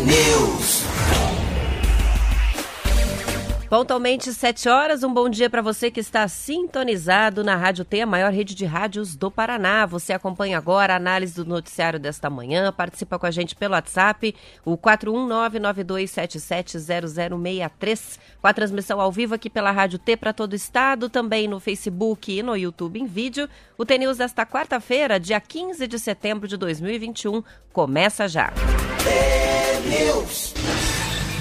T-News. Pontualmente 7 horas, um bom dia para você que está sintonizado na Rádio T, a maior rede de rádios do Paraná. Você acompanha agora a análise do noticiário desta manhã, participa com a gente pelo WhatsApp, o 41992770063, com a transmissão ao vivo aqui pela Rádio T para todo o estado, também no Facebook e no YouTube em vídeo. O T-News desta quarta-feira, dia 15 de setembro de 2021, começa já. T-News.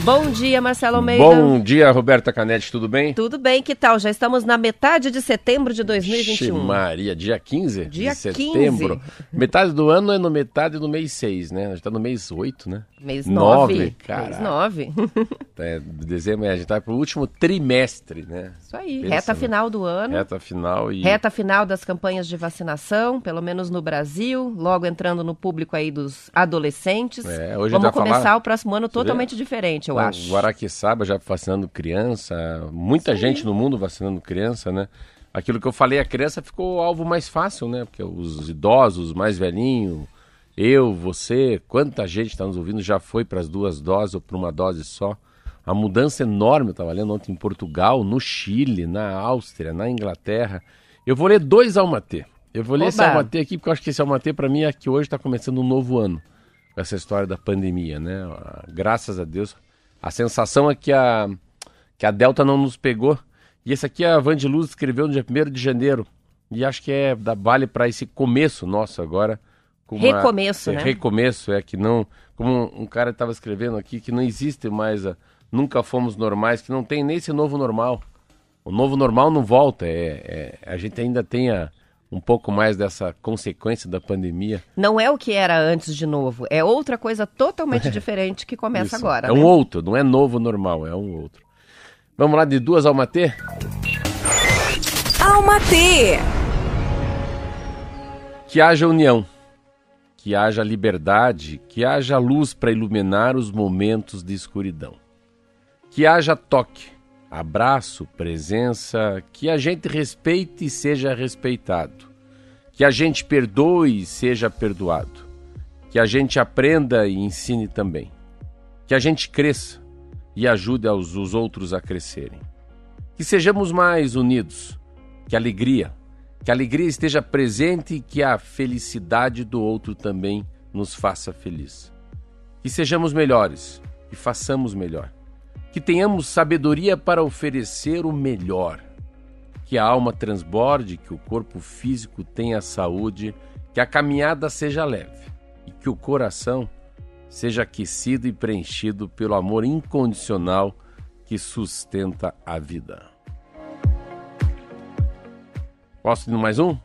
Bom dia, Marcelo Almeida. Bom dia, Roberta Canetti, tudo bem? Tudo bem, que tal? Já estamos na metade de setembro de 2021. Ixi, Maria, dia 15 Dia de setembro. 15. Metade do ano é no metade do mês 6, né? A gente tá no mês 8, né? Mês Nove, 9. cara. Mês 9. É, dezembro, a gente tá pro último trimestre, né? Isso aí. Pensa, Reta né? final do ano. Reta final e... Reta final das campanhas de vacinação, pelo menos no Brasil, logo entrando no público aí dos adolescentes. É, hoje Vamos começar falar- o próximo ano totalmente diferente, eu o acho. Guaraqueçaba já vacinando criança, muita gente no mundo vacinando criança, né? Aquilo que eu falei, a criança ficou o alvo mais fácil, né? Porque os idosos, mais velhinhos, eu, você, quanta gente está nos ouvindo já foi para as duas doses ou para uma dose só. A mudança enorme, eu estava lendo ontem em Portugal, no Chile, na Áustria, na Inglaterra. Eu vou ler dois Almatê. Eu vou ler esse Oba! Almatê aqui porque eu acho que esse Almatê para mim é que hoje está começando um novo ano com essa história da pandemia, né? Graças a Deus. A sensação é que a, que a Delta não nos pegou. E esse aqui a Van de Luz escreveu no dia 1 de janeiro. E acho que é da vale para esse começo nosso agora. com uma- Recomeço, é, né? Recomeço, é que não. Como um cara estava escrevendo aqui, que não existe mais. A, nunca fomos normais, que não tem nem esse novo normal. O novo normal não volta. É, é- a gente ainda tem a- um pouco mais dessa consequência da pandemia. Não é o que era antes de novo, é outra coisa totalmente diferente que começa Isso. agora. É né? um outro, não é novo normal, é um outro. Vamos lá de duas Almatê? Alma T. Que haja união, que haja liberdade, que haja luz para iluminar os momentos de escuridão. Que haja toque, abraço, presença, que a gente respeite e seja respeitado. Que a gente perdoe e seja perdoado. Que a gente aprenda e ensine também. Que a gente cresça e ajude aos, os outros a crescerem. Que sejamos mais unidos, que alegria, que a alegria esteja presente e que a felicidade do outro também nos faça feliz. Que sejamos melhores e façamos melhor. Que tenhamos sabedoria para oferecer o melhor. Que a alma transborde, que o corpo físico tenha saúde, que a caminhada seja leve e que o coração seja aquecido e preenchido pelo amor incondicional que sustenta a vida. Posso ir no mais um?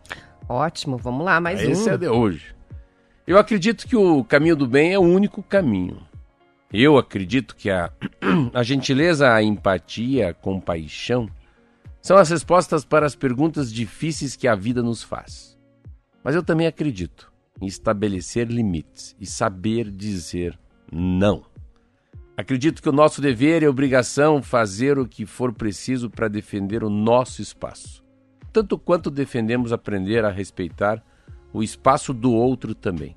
Ótimo, vamos lá, mais Esse um. é de hoje. Eu acredito que o caminho do bem é o único caminho. Eu acredito que a, a gentileza, a empatia, a compaixão são as respostas para as perguntas difíceis que a vida nos faz. Mas eu também acredito em estabelecer limites e saber dizer não. Acredito que o nosso dever e obrigação fazer o que for preciso para defender o nosso espaço tanto quanto defendemos aprender a respeitar o espaço do outro também.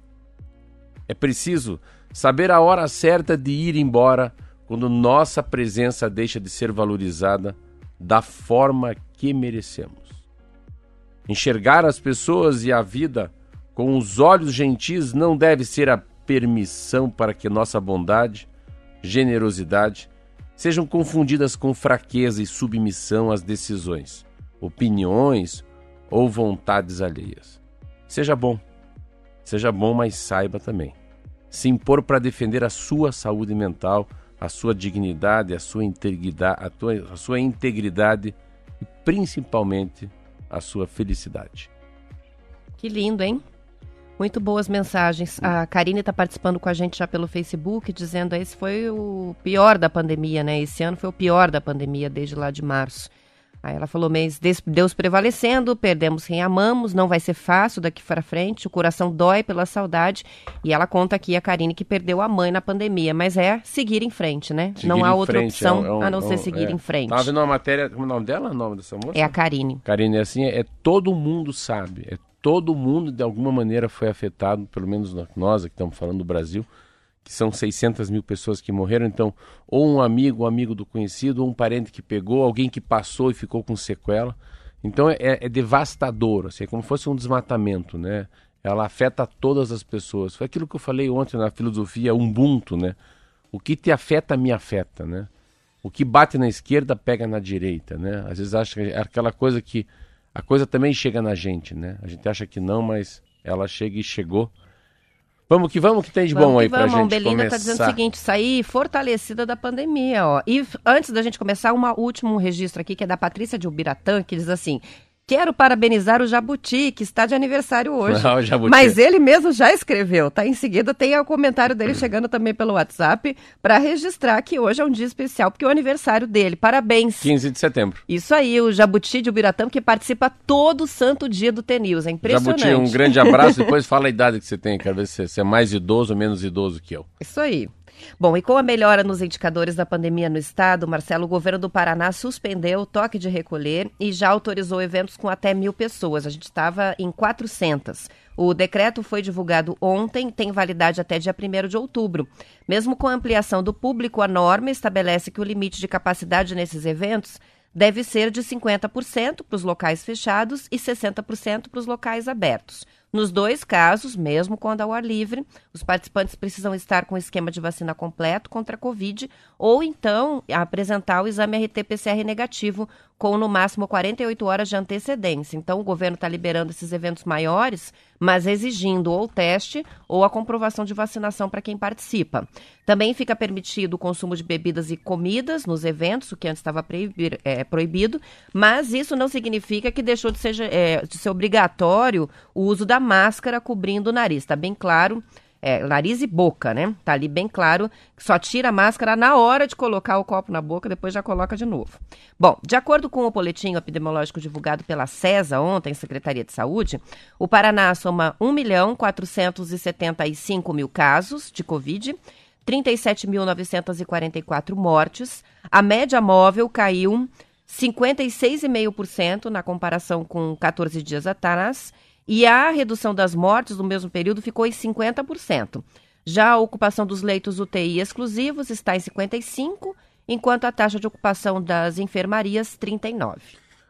É preciso saber a hora certa de ir embora quando nossa presença deixa de ser valorizada da forma que merecemos. Enxergar as pessoas e a vida com os olhos gentis não deve ser a permissão para que nossa bondade, generosidade sejam confundidas com fraqueza e submissão às decisões opiniões ou vontades alheias. Seja bom, seja bom, mas saiba também. Se impor para defender a sua saúde mental, a sua dignidade, a sua integridade, a, tua, a sua integridade e principalmente a sua felicidade. Que lindo, hein? Muito boas mensagens. A Karine está participando com a gente já pelo Facebook, dizendo que esse foi o pior da pandemia, né? Esse ano foi o pior da pandemia desde lá de março. Aí ela falou, mês Deus prevalecendo, perdemos quem amamos, não vai ser fácil daqui para frente, o coração dói pela saudade. E ela conta aqui a Karine que perdeu a mãe na pandemia, mas é seguir em frente, né? Seguir não há outra frente, opção é um- a não é um- ser seguir é. em frente. Tava vendo uma matéria, como é o nome dela? O nome dessa moça? É a Karine. Karine, assim, é todo mundo sabe, é todo mundo de alguma maneira foi afetado, pelo menos nós que estamos falando do Brasil, que são 600 mil pessoas que morreram, então, ou um amigo, um amigo do conhecido, ou um parente que pegou, alguém que passou e ficou com sequela. Então é, é devastador, assim, é como se fosse um desmatamento, né? Ela afeta todas as pessoas. Foi aquilo que eu falei ontem na filosofia Ubuntu, né? O que te afeta, me afeta, né? O que bate na esquerda, pega na direita, né? Às vezes acha que é aquela coisa que a coisa também chega na gente, né? A gente acha que não, mas ela chega e chegou. Vamos que vamos, que tem de bom Vamos aí que pra vamos, a gente Umbelina começar. está dizendo o seguinte, sair fortalecida da pandemia, ó. E antes da gente começar, um último registro aqui, que é da Patrícia de Ubiratã, que diz assim, quero parabenizar o Jabuti, que está de aniversário hoje. Ah. Mas ele mesmo já escreveu, tá? Em seguida tem o comentário dele chegando também pelo WhatsApp, para registrar que hoje é um dia especial, porque é o aniversário dele. Parabéns. 15 de setembro. Isso aí, o Jabuti de Ubiratã, que participa todo santo dia do T-News. É impressionante. Jabuti, um grande abraço. Depois fala a idade que você tem. Quero ver se você é mais idoso ou menos idoso que eu. Isso aí. Bom, e com a melhora nos indicadores da pandemia no estado, Marcelo, o governo do Paraná suspendeu o toque de recolher e já autorizou eventos com até mil pessoas. A gente estava em 400. O decreto foi divulgado ontem, tem validade até dia 1 de outubro. Mesmo com a ampliação do público, a norma estabelece que o limite de capacidade nesses eventos deve ser de 50% para os locais fechados e 60% para os locais abertos. Nos dois casos, mesmo quando ao ar livre, os participantes precisam estar com o esquema de vacina completo contra a Covid ou então apresentar o exame RT-PCR negativo com no máximo 48 horas de antecedência. Então, o governo está liberando esses eventos maiores, mas exigindo ou teste ou a comprovação de vacinação para quem participa. Também fica permitido o consumo de bebidas e comidas nos eventos, o que antes estava é, proibido, mas isso não significa que deixou de ser, é, de ser obrigatório o uso da máscara cobrindo o nariz. Está bem claro. É, nariz e boca, né? Tá ali bem claro só tira a máscara na hora de colocar o copo na boca, depois já coloca de novo. Bom, de acordo com o boletim epidemiológico divulgado pela CESA ontem, Secretaria de Saúde, o Paraná soma 1 milhão 475 mil casos de Covid, 37.944 mortes. A média móvel caiu 56,5% na comparação com 14 dias atrás. E a redução das mortes no mesmo período ficou em 50%. Já a ocupação dos leitos UTI exclusivos está em 55%, enquanto a taxa de ocupação das enfermarias, 39%.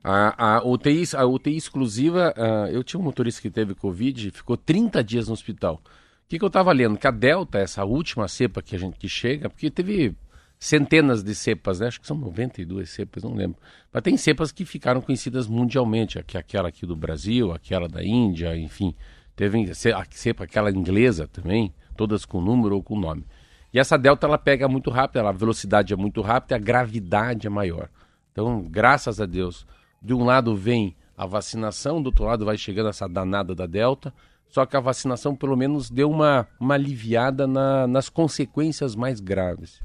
A, a, UTI, a UTI exclusiva, ah, eu tinha um motorista que teve Covid e ficou 30 dias no hospital. O que, que eu estava lendo? Que a Delta, essa última cepa que a gente que chega, porque teve centenas de cepas, né? Acho que são 92 cepas, não lembro. Mas tem cepas que ficaram conhecidas mundialmente, aquela aqui do Brasil, aquela da Índia, enfim. Teve a cepa, aquela inglesa também, todas com número ou com nome. E essa Delta, ela pega muito rápido, a velocidade é muito rápida, a gravidade é maior. Então, graças a Deus, de um lado vem a vacinação, do outro lado vai chegando essa danada da Delta, só que a vacinação pelo menos deu uma, uma aliviada na- nas consequências mais graves.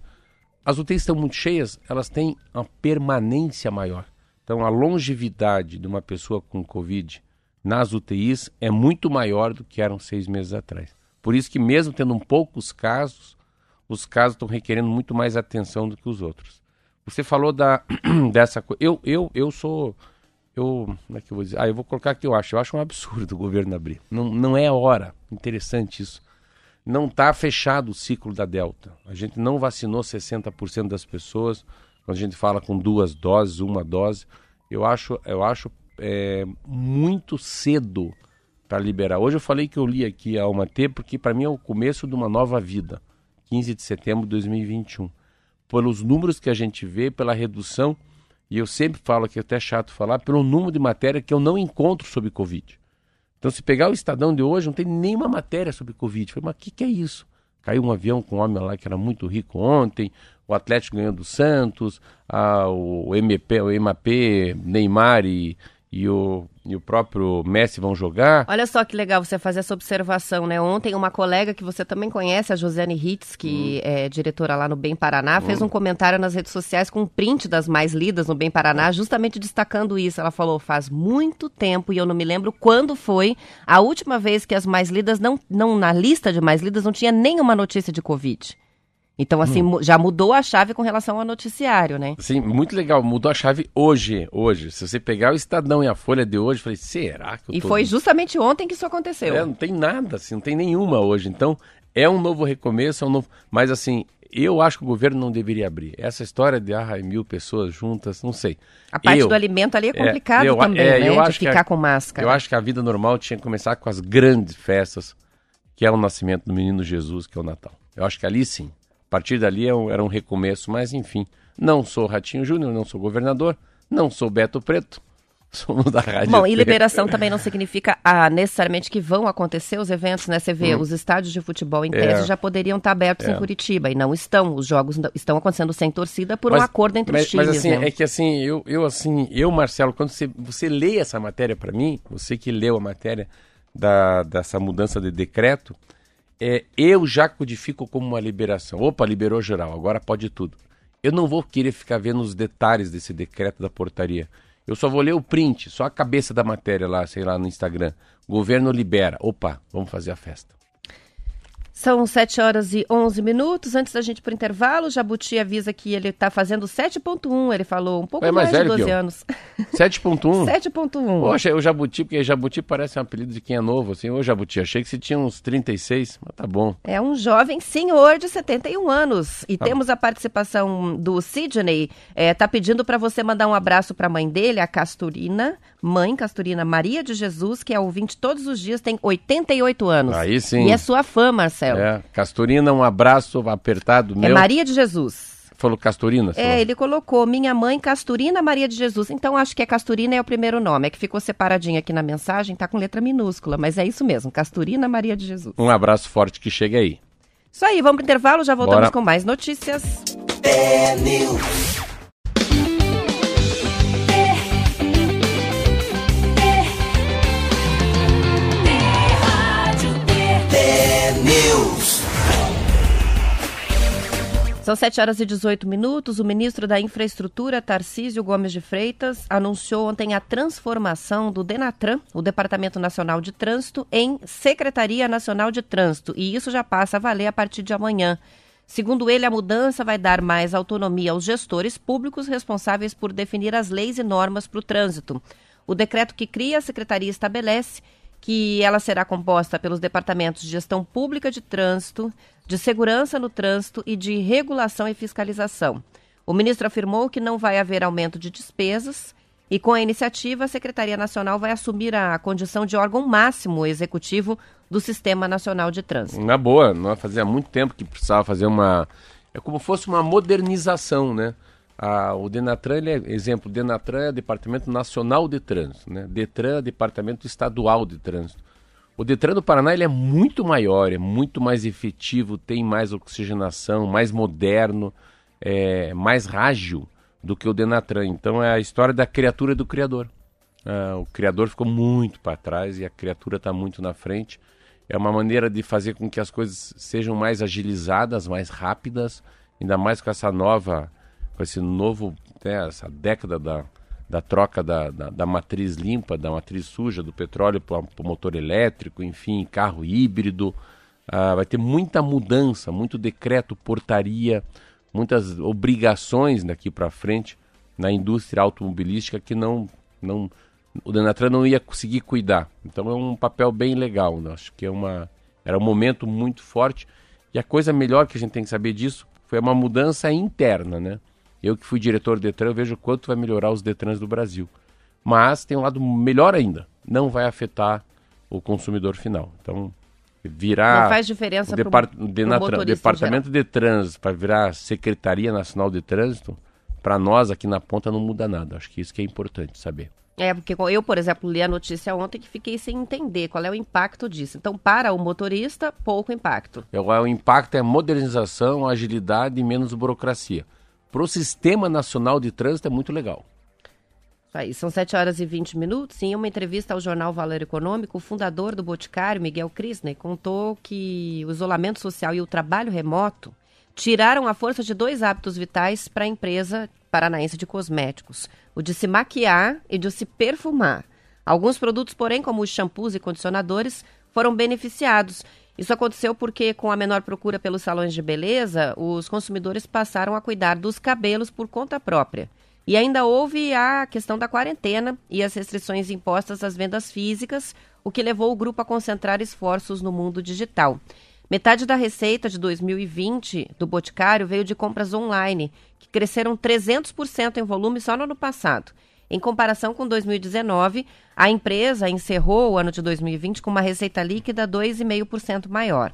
As UTIs estão muito cheias, elas têm uma permanência maior. Então, a longevidade de uma pessoa com Covid nas UTIs é muito maior do que eram seis meses atrás. Por isso que, mesmo tendo poucos casos, os casos estão requerendo muito mais atenção do que os outros. Você falou da, dessa coisa. Eu, eu, eu sou. Eu, como é que eu vou dizer? Ah, eu vou colocar o que eu acho. Eu acho um absurdo o governo abrir. Não, não é hora. Interessante isso não está fechado o ciclo da Delta. A gente não vacinou 60% das pessoas. Quando a gente fala com duas doses, uma dose, eu acho, eu acho é, muito cedo para liberar. Hoje eu falei que eu li aqui a Alma T, porque para mim é o começo de uma nova vida. 15 de setembro de 2021. Pelos números que a gente vê, pela redução, e eu sempre falo que é até chato falar, pelo número de matéria que eu não encontro sobre Covid. Então, se pegar o Estadão de hoje, não tem nenhuma matéria sobre Covid. Falei, mas o que, que é isso? Caiu um avião com um homem lá que era muito rico ontem, o Atlético ganhou do Santos, a, o MP, o MAP, Neymar e, e o e o próprio Messi vão jogar. Olha só que legal você fazer essa observação, né? Ontem uma colega que você também conhece, a Josiane Hitz, que hum. é diretora lá no Bem Paraná, hum. fez um comentário nas redes sociais com um print das mais lidas no Bem Paraná, justamente destacando isso. Ela falou, faz muito tempo, e eu não me lembro quando foi a última vez que as mais lidas, não, não na lista de mais lidas, não tinha nenhuma notícia de Covid. Então, assim, hum. já mudou a chave com relação ao noticiário, né? Sim, muito legal. Mudou a chave hoje, hoje. Se você pegar o Estadão e a Folha de hoje, eu falei, será que eu E tô... foi justamente ontem que isso aconteceu. É, não tem nada, assim, não tem nenhuma hoje. Então, é um novo recomeço, é um novo... Mas, assim, eu acho que o governo não deveria abrir. Essa história de ah, mil pessoas juntas, não sei. A parte eu, do alimento ali é complicado é, eu, também, é, né? Eu de acho ficar a, com máscara. Eu acho que a vida normal tinha que começar com as grandes festas, que é o nascimento do menino Jesus, que é o Natal. Eu acho que ali sim partir dali é era um recomeço, mas enfim. Não sou Ratinho Júnior, não sou governador, não sou Beto Preto. Somos da Rádio Bom, e liberação também não significa ah, necessariamente que vão acontecer os eventos, né? Você vê, hum. os estádios de futebol em tese é. já poderiam estar abertos é. em Curitiba e não estão. Os jogos estão acontecendo sem torcida por mas, um acordo entre mas, os times. Mas assim, né? é que assim, eu, eu assim, eu, Marcelo, quando você, você lê essa matéria para mim, você que leu a matéria da, dessa mudança de decreto, é, eu já codifico como uma liberação. Opa, liberou geral, agora pode tudo. Eu não vou querer ficar vendo os detalhes desse decreto da portaria. Eu só vou ler o print, só a cabeça da matéria lá, sei lá, no Instagram. Governo libera. Opa, vamos fazer a festa. São 7 horas e 11 minutos. Antes da gente ir para o intervalo, o Jabuti avisa que ele está fazendo 7.1. Ele falou um pouco é mais, mais de 12 anos. 7.1? 7.1. Poxa, o Jabuti, porque Jabuti parece um apelido de quem é novo, assim. Ô, Jabuti, achei que você tinha uns 36, mas tá bom. É um jovem senhor de 71 anos. E tá temos bom. a participação do Sidney. É, tá pedindo para você mandar um abraço para a mãe dele, a Casturina. Mãe Casturina Maria de Jesus, que é ouvinte todos os dias, tem 88 anos. Aí sim. E é sua fã, Marcelo. É, Castorina, um abraço apertado é meu. É Maria de Jesus. Falou Castorina? É, ele colocou minha mãe Casturina Maria de Jesus. Então acho que é Casturina é o primeiro nome. É que ficou separadinho aqui na mensagem, tá com letra minúscula, mas é isso mesmo, Casturina Maria de Jesus. Um abraço forte que chega aí. Isso aí, vamos pro intervalo, já voltamos Bora. com mais notícias. São 7 horas e 18 minutos. O ministro da Infraestrutura, Tarcísio Gomes de Freitas, anunciou ontem a transformação do Denatran, o Departamento Nacional de Trânsito, em Secretaria Nacional de Trânsito. E isso já passa a valer a partir de amanhã. Segundo ele, a mudança vai dar mais autonomia aos gestores públicos responsáveis por definir as leis e normas para o trânsito. O decreto que cria a secretaria estabelece que ela será composta pelos departamentos de gestão pública de trânsito, de segurança no trânsito e de regulação e fiscalização. O ministro afirmou que não vai haver aumento de despesas e, com a iniciativa, a Secretaria Nacional vai assumir a condição de órgão máximo executivo do Sistema Nacional de Trânsito. Na boa, não fazia muito tempo que precisava fazer uma. É como fosse uma modernização, né? Ah, o Denatran, ele é, exemplo, Denatran é Departamento Nacional de Trânsito, né? Detran é Departamento Estadual de Trânsito. O Detran do Paraná ele é muito maior, é muito mais efetivo, tem mais oxigenação, mais moderno, é, mais rágil do que o Denatran. Então é a história da criatura do criador. Ah, o criador ficou muito para trás e a criatura está muito na frente. É uma maneira de fazer com que as coisas sejam mais agilizadas, mais rápidas, ainda mais com essa nova com esse novo, né, essa década da, da troca da, da, da, matriz limpa, da matriz suja, do petróleo para o motor elétrico, enfim, carro híbrido. Ah, vai ter muita mudança, muito decreto, portaria, muitas obrigações daqui para frente na indústria automobilística que não, não o Denatran não ia conseguir cuidar. Então é um papel bem legal, né? acho que é uma era um momento muito forte e a coisa melhor que a gente tem que saber disso foi uma mudança interna, né? Eu que fui diretor do Detran, eu vejo quanto vai melhorar os Detrans do Brasil. Mas tem um lado melhor ainda, não vai afetar o consumidor final. Então, virar não faz diferença o Depart pro, Denatran, pro Departamento de Trânsito para virar Secretaria Nacional de Trânsito, para nós aqui na ponta não muda nada. Acho que isso que é importante saber. É, porque eu, por exemplo, li a notícia ontem que fiquei sem entender qual é o impacto disso. Então, para o motorista, pouco impacto. É, o impacto é modernização, agilidade e menos burocracia para o Sistema Nacional de Trânsito é muito legal. Aí, são 7 horas e 20 minutos. Em uma entrevista ao jornal Valor Econômico, o fundador do Boticário, Miguel Krisner, contou que o isolamento social e o trabalho remoto tiraram a força de dois hábitos vitais para a empresa paranaense de cosméticos: o de se maquiar e de se perfumar. Alguns produtos, porém, como os shampoos e condicionadores, foram beneficiados. Isso aconteceu porque, com a menor procura pelos salões de beleza, os consumidores passaram a cuidar dos cabelos por conta própria. E ainda houve a questão da quarentena e as restrições impostas às vendas físicas, o que levou o grupo a concentrar esforços no mundo digital. Metade da receita de 2020 do Boticário veio de compras online, que cresceram 300% em volume só no ano passado. Em comparação com 2019, a empresa encerrou o ano de 2020 com uma receita líquida 2,5% maior.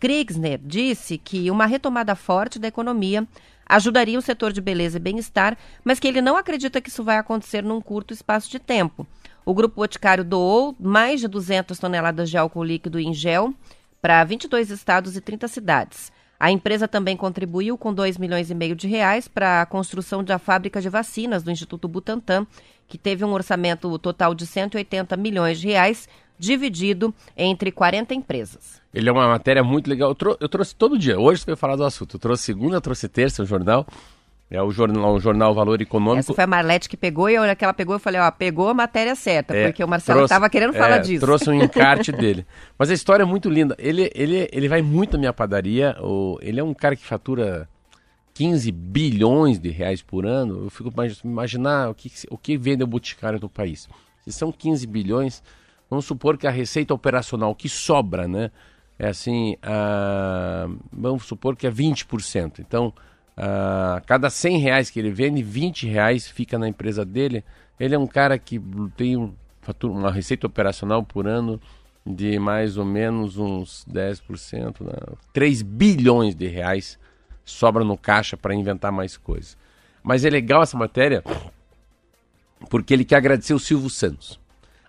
Kriegsner disse que uma retomada forte da economia ajudaria o setor de beleza e bem-estar, mas que ele não acredita que isso vai acontecer num curto espaço de tempo. O Grupo Boticário doou mais de 200 toneladas de álcool líquido em gel para 22 estados e 30 cidades. A empresa também contribuiu com 2 milhões e meio de reais para a construção da fábrica de vacinas do Instituto Butantan, que teve um orçamento total de 180 milhões de reais, dividido entre 40 empresas. Ele é uma matéria muito legal. Eu, trou eu trouxe todo dia. Hoje você vai falar do assunto. Eu trouxe segunda, trouxe terça o jornal. É o jornal, o jornal Valor Econômico. Essa foi a Marlete que pegou e a hora que ela pegou, eu falei, ó, pegou a matéria certa, é, porque o Marcelo estava querendo falar é, disso. Trouxe um encarte dele. Mas a história é muito linda. Ele, ele, ele vai muito na minha padaria. O, ele é um cara que fatura 15 bilhões de reais por ano. Eu fico imaginar o que, o que vende o boticário no país. Se são 15 bilhões, vamos supor que a receita operacional que sobra, né? É assim, a, vamos supor que é 20%. Então, a cada 100 reais que ele vende, 20 reais fica na empresa dele. Ele é um cara que tem uma receita operacional por ano de mais ou menos uns 10%, né? 3 bilhões de reais sobra no caixa para inventar mais coisas. Mas é legal essa matéria porque ele quer agradecer o Silvio Santos.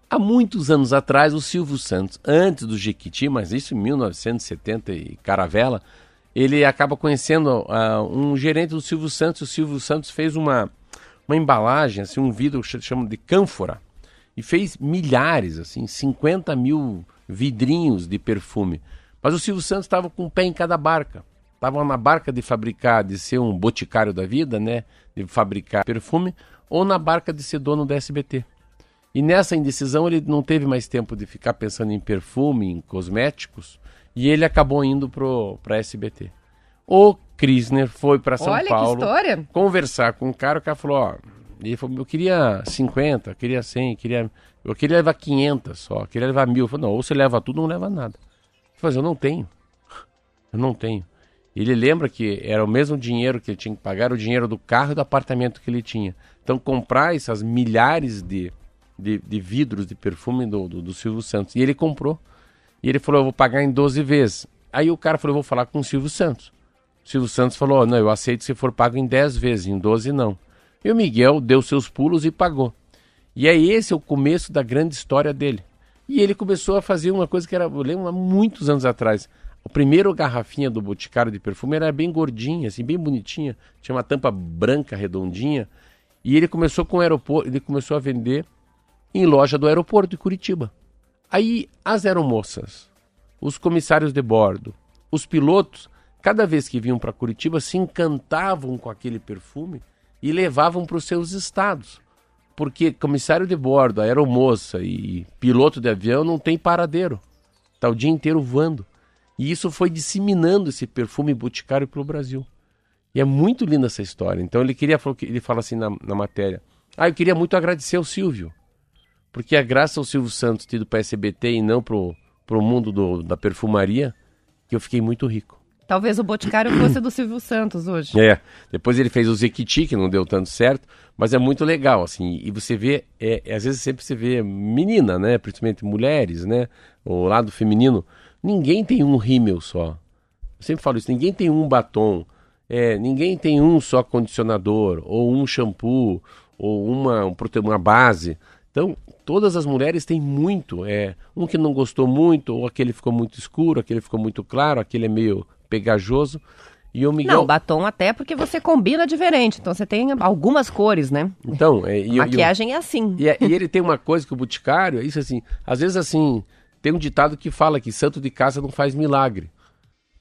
Há muitos anos atrás, o Silvio Santos, antes do Jequiti, mas isso em 1970 e Caravela, ele acaba conhecendo uh, um gerente do Silvio Santos. O Silvio Santos fez uma, uma embalagem, assim, um vidro que chama de cânfora, e fez milhares, assim, 50 mil vidrinhos de perfume. Mas o Silvio Santos estava com um pé em cada barca. Estava na barca de fabricar, de ser um boticário da vida, né? De fabricar perfume, ou na barca de ser dono da SBT. E nessa indecisão ele não teve mais tempo de ficar pensando em perfume, em cosméticos, e ele acabou indo para SBT. O Krisner foi para São Olha, Paulo conversar com o cara, o cara falou, ó, ele falou, eu queria 50, eu queria 100, queria, eu queria levar 500 só, eu queria levar mil. Eu falei, não, ou você leva tudo ou não leva nada. Ele falou, eu não tenho, eu não tenho. Ele lembra que era o mesmo dinheiro que ele tinha que pagar, o dinheiro do carro e do apartamento que ele tinha. Então comprar essas milhares de de, de vidros de perfume do, do, do, Silvio Santos. E ele comprou. E ele falou, eu vou pagar em 12 vezes. Aí o cara falou, eu vou falar com o Silvio Santos. O Silvio Santos falou, não, eu aceito se for pago em 10 vezes, em 12 não. E o Miguel deu seus pulos e pagou. E é esse o começo da grande história dele. E ele começou a fazer uma coisa que era, eu lembro, há muitos anos atrás. O primeiro garrafinha do Boticário de perfume era bem gordinha, assim, bem bonitinha. Tinha uma tampa branca, redondinha. E ele começou com o aeroporto, ele começou a vender em loja do aeroporto de Curitiba. Aí as aeromoças, os comissários de bordo, os pilotos, cada vez que vinham para Curitiba, se encantavam com aquele perfume e levavam para os seus estados. Porque comissário de bordo, aeromoça e piloto de avião não tem paradeiro. Está o dia inteiro voando. E isso foi disseminando esse perfume boticário para o Brasil. E é muito linda essa história. Então ele queria, ele fala assim na, na matéria: Ah, eu queria muito agradecer ao Silvio porque é graças ao Silvio Santos ter ido para a SBT e não para o mundo do, da perfumaria que eu fiquei muito rico. Talvez o Boticário fosse do Silvio Santos hoje. É, depois ele fez o Zequiti, que não deu tanto certo, mas é muito legal, assim, e você vê, é, é, às vezes sempre você vê menina, né, principalmente mulheres, né, o lado feminino, ninguém tem um rímel só. Eu sempre falo isso, ninguém tem um batom, é, ninguém tem um só condicionador, ou um shampoo, ou uma, uma base. Então, todas as mulheres têm muito. É, um que não gostou muito, ou aquele ficou muito escuro, aquele ficou muito claro, aquele é meio pegajoso. E o Miguel. Não, batom até porque você combina diferente. Então você tem algumas cores, né? Então, é, e, e Maquiagem é assim. E, é- e ele tem uma coisa que o Boticário, é isso assim, às vezes assim, tem um ditado que fala que santo de casa não faz milagre.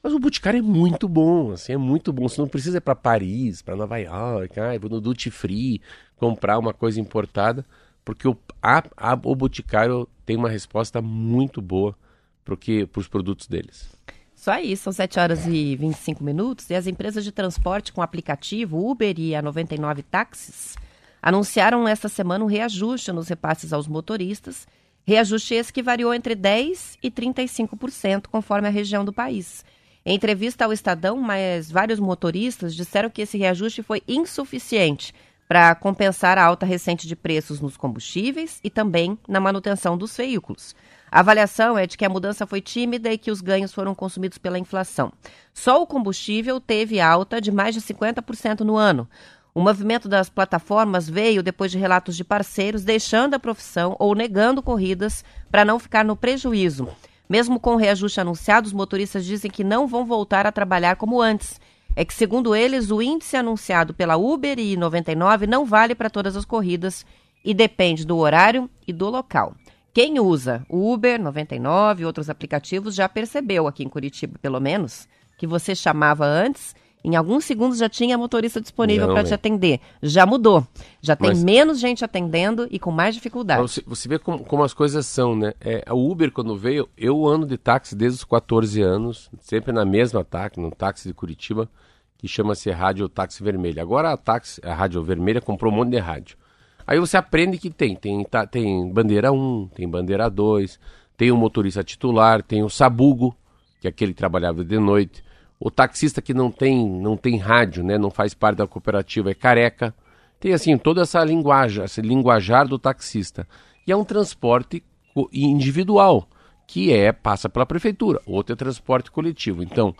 Mas o Boticário é muito bom, assim, é muito bom. Você não precisa ir para Paris, para Nova York, ah, vou no Duty Free comprar uma coisa importada, porque o, a, a- o Boticário tem uma resposta muito boa para os produtos deles. Só aí, são 7 horas e 25 minutos e as empresas de transporte com aplicativo Uber e a 99 Táxis anunciaram esta semana um reajuste nos repasses aos motoristas, reajuste esse que variou entre 10% e 35%, conforme a região do país. Em entrevista ao Estadão, mas vários motoristas disseram que esse reajuste foi insuficiente para compensar a alta recente de preços nos combustíveis e também na manutenção dos veículos. A avaliação é de que a mudança foi tímida e que os ganhos foram consumidos pela inflação. Só o combustível teve alta de mais de 50% no ano. O movimento das plataformas veio depois de relatos de parceiros deixando a profissão ou negando corridas para não ficar no prejuízo. Mesmo com o reajuste anunciado, os motoristas dizem que não vão voltar a trabalhar como antes. É que, segundo eles, o índice anunciado pela Uber e 99 não vale para todas as corridas e depende do horário e do local. Quem usa Uber 99 e outros aplicativos já percebeu aqui em Curitiba, pelo menos, que você chamava antes, em alguns segundos já tinha motorista disponível para te atender. Já mudou. Já tem Mas- menos gente atendendo e com mais dificuldade. Você, você vê como, como as coisas são, né? É, o Uber, quando veio, eu ando de táxi desde os 14 anos, sempre na mesma táxi, no táxi de Curitiba, que chama-se Rádio Táxi Vermelha. Agora a, táxi, a Rádio Vermelha comprou um monte de rádio. Aí você aprende que tem, tem, tá- tem bandeira 1, tem bandeira 2, tem o motorista titular, tem o sabugo, que é aquele que trabalhava de noite. O taxista que não tem, não tem rádio, né, não faz parte da cooperativa, é careca. Tem assim toda essa linguagem, esse linguajar do taxista. E é um transporte individual, que é passa pela prefeitura. Outro é transporte coletivo. Então,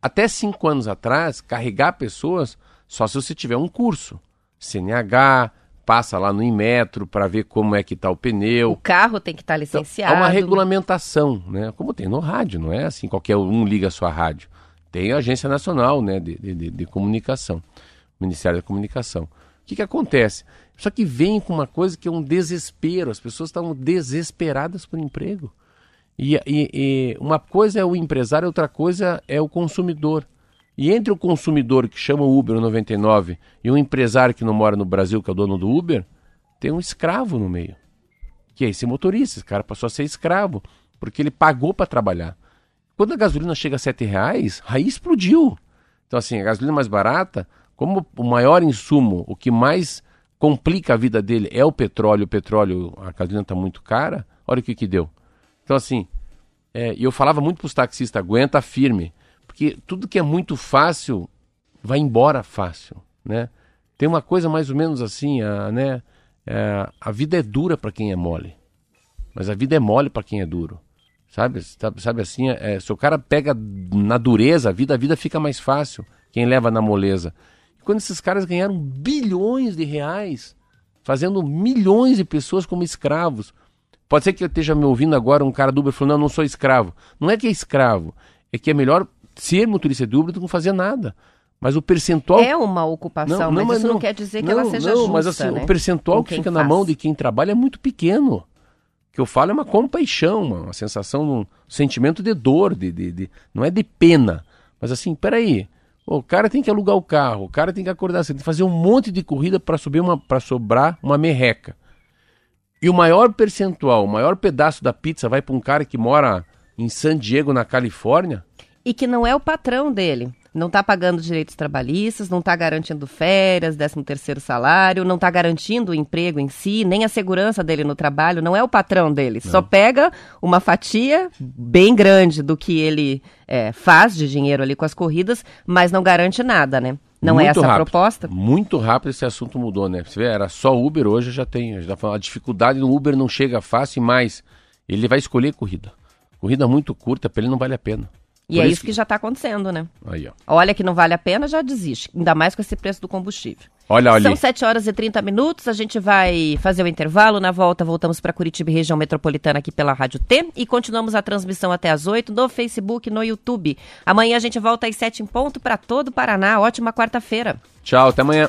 até cinco anos atrás, carregar pessoas só se você tiver um curso. CNH, passa lá no Inmetro para ver como é que está o pneu. O carro tem que estar Então, licenciado. há uma regulamentação, né? Como tem no rádio, não é assim, qualquer um liga a sua rádio. Tem a Agência Nacional né, de, de, de- Comunicação, Ministério da Comunicação. O que, que acontece? Só que vem com uma coisa que é um desespero, as pessoas estão desesperadas por emprego. E, e- e uma coisa é o empresário, outra coisa é o consumidor. E entre o consumidor que chama o Uber 99 e um empresário que não mora no Brasil, que é o dono do Uber, tem um escravo no meio que é esse motorista. Esse cara passou a ser escravo, porque ele pagou para trabalhar. Quando a gasolina chega a 7 reais, aí explodiu. Então, assim, a gasolina mais barata, como o maior insumo, o que mais complica a vida dele é o petróleo, o petróleo, a gasolina está muito cara, olha o que que deu. Então, assim, é, eu falava muito para os taxistas, aguenta firme, porque tudo que é muito fácil vai embora fácil, né? Tem uma coisa mais ou menos assim, a, né? É, a vida é dura para quem é mole, mas a vida é mole para quem é duro. Sabe, sabe, sabe assim, é, se o cara pega na dureza a vida, a vida fica mais fácil. Quem leva na moleza. E quando esses caras ganharam bilhões de reais, fazendo milhões de pessoas como escravos. Pode ser que eu esteja me ouvindo agora um cara do Uber falando, não, não sou escravo. Não é que é escravo, é que é melhor ser motorista de Uber do que não fazer nada. Mas o percentual É uma ocupação, mas, isso não, quer dizer que ela seja não, justa, mas assim, né? o percentual que fica na faz. mão de quem trabalha é muito pequeno. Que eu falo é uma compaixão, uma, uma sensação, um sentimento de dor, de, de, de- não é de pena. Mas assim, peraí, o cara tem que alugar o carro, o cara tem que acordar, tem que fazer um monte de corrida para subir uma, para sobrar uma merreca. E o maior percentual, o maior pedaço da pizza vai para um cara que mora em San Diego, na Califórnia. E que não é o patrão dele. Não está pagando direitos trabalhistas, não está garantindo férias, 13 terceiro salário, não está garantindo o emprego em si, nem a segurança dele no trabalho, não é o patrão dele. Só pega uma fatia bem grande do que ele é, faz de dinheiro ali com as corridas, mas não garante nada, né? Não é Muito essa a rápido. proposta? Muito rápido esse assunto mudou, né? Você vê, era só Uber, hoje já tem. Já falando, a dificuldade no Uber não chega fácil e mais. Ele vai escolher corrida. Corrida muito curta, para ele não vale a pena. E Por é isso que já está acontecendo, né? Aí, ó. Olha que não vale a pena, já desiste. Ainda mais com esse preço do combustível. Olha, olha. São 7 horas e 30 minutos. A gente vai fazer o intervalo. Na volta, voltamos para Curitiba e região metropolitana aqui pela Rádio T. E continuamos a transmissão até às 8 no Facebook no YouTube. Amanhã a gente volta às 7 em ponto para todo o Paraná. Ótima quarta-feira. Tchau, até amanhã.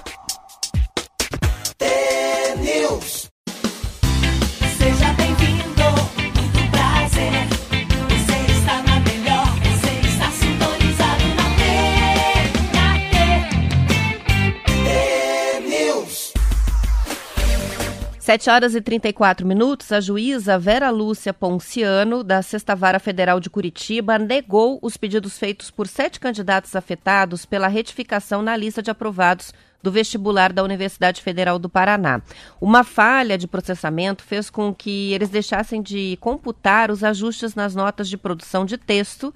7 horas e 34 minutos, a juíza Vera Lúcia Ponciano, da Sexta Vara Federal de Curitiba, negou os pedidos feitos por sete candidatos afetados pela retificação na lista de aprovados do vestibular da Universidade Federal do Paraná. Uma falha de processamento fez com que eles deixassem de computar os ajustes nas notas de produção de texto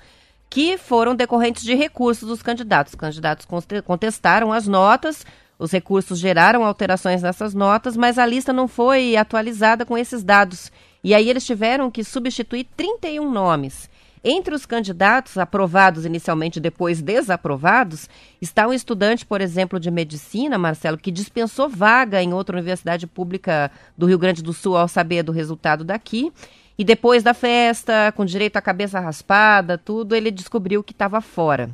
que foram decorrentes de recursos dos candidatos. Os candidatos conte- contestaram as notas, os recursos geraram alterações nessas notas, mas a lista não foi atualizada com esses dados. E aí eles tiveram que substituir 31 nomes. Entre os candidatos aprovados inicialmente depois desaprovados, está um estudante, por exemplo, de medicina, Marcelo, que dispensou vaga em outra universidade pública do Rio Grande do Sul ao saber do resultado daqui. E depois da festa, com direito à cabeça raspada, tudo, ele descobriu que estava fora.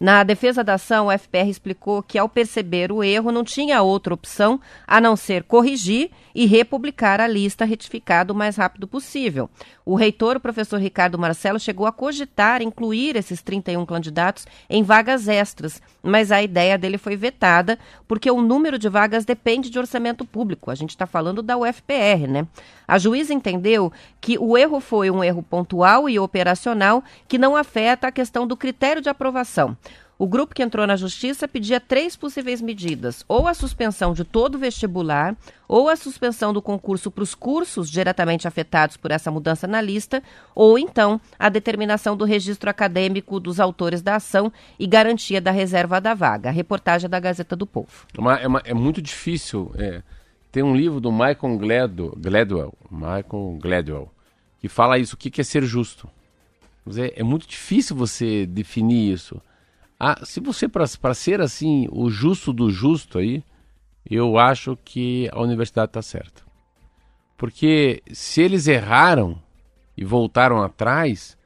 Na defesa da ação, o FPR explicou que, ao perceber o erro, não tinha outra opção a não ser corrigir e republicar a lista retificada o mais rápido possível. O reitor, o professor Ricardo Marcelo, chegou a cogitar incluir esses 31 candidatos em vagas extras, mas a ideia dele foi vetada porque o número de vagas depende de orçamento público. A gente está falando da UFPR, né? A juíza entendeu que o erro foi um erro pontual e operacional que não afeta a questão do critério de aprovação. O grupo que entrou na justiça pedia três possíveis medidas: ou a suspensão de todo o vestibular, ou a suspensão do concurso para os cursos diretamente afetados por essa mudança na lista, ou então a determinação do registro acadêmico dos autores da ação e garantia da reserva da vaga. A reportagem é da Gazeta do Povo. É, uma- é muito difícil. é. tem um livro do Michael Glad- Gladwell, Michael Gladwell, que fala isso, o que é ser justo. Dizer, é muito difícil você definir isso. Ah, se você, para ser assim, o justo do justo aí, eu acho que a universidade está certa. Porque se eles erraram e voltaram atrás,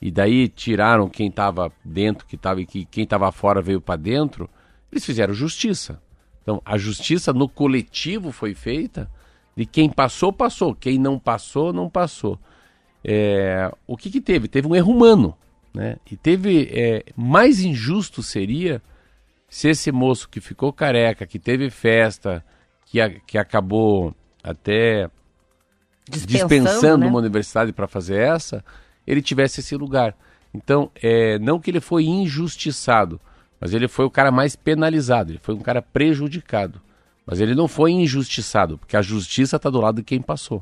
e daí tiraram quem estava dentro, que tava, que quem estava fora veio para dentro, eles fizeram justiça. Então, a justiça no coletivo foi feita, de quem passou, passou, quem não passou, não passou. É, o que, que teve? Teve um erro humano. Né? E teve. é, mais injusto seria se esse moço que ficou careca, que teve festa, que, a- que acabou até dispensando né? uma universidade para fazer essa, ele tivesse esse lugar. Então, é, não que ele foi injustiçado, mas ele foi o cara mais penalizado, ele foi um cara prejudicado. Mas ele não foi injustiçado, porque a justiça está do lado de quem passou.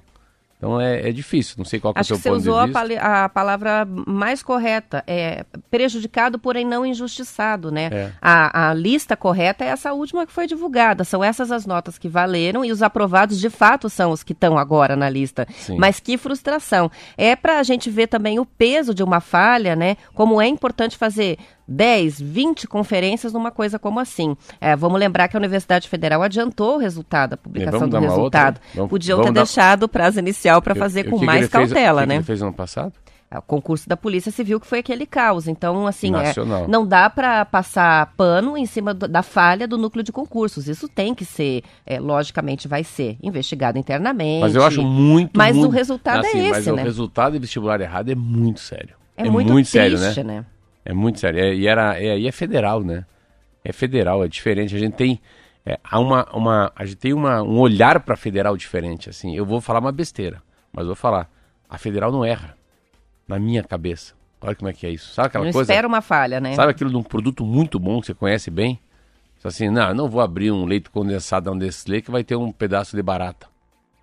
Então é, é difícil, não sei qual é o Acho seu que você ponto de usou a, vista. pali- a palavra mais correta. É prejudicado, porém não injustiçado, né? É. A, a lista correta é essa última que foi divulgada. São essas as notas que valeram e os aprovados de fato são os que estão agora na lista. Sim. Mas que frustração. É para a gente ver também o peso de uma falha, né? Como é importante fazer 10, 20 conferências numa coisa como assim. É, vamos lembrar que a Universidade Federal adiantou o resultado, a publicação do outra? resultado. Vamos- Podiam vamos ter dar- deixado o prazo inicial para fazer eu- com o mais ele fez- cautela, o que né? ele fez ano passado? É, O concurso da Polícia Civil que foi aquele caos. Então, assim, é, não dá para passar pano em cima do- da falha do núcleo de concursos. Isso tem que ser, é, logicamente, vai ser investigado internamente. Mas eu acho muito, Mas muito... o resultado é assim, Mas esse, o né? resultado de vestibular errado é muito sério. É, muito, sério, né? triste, né? É muito sério. É, e, era, é, e é federal, né? É federal, é diferente. A gente tem, é, há uma, uma, a gente tem uma, um olhar para federal diferente. Assim, eu vou falar uma besteira, mas vou falar. A federal não erra, na minha cabeça. Olha como é que é isso. Sabe aquela Não coisa? espera uma falha, né? Sabe aquilo de um produto muito bom que você conhece bem? Você Assim, não, eu não vou abrir um leite condensado da Nestlé que vai ter um pedaço de barata.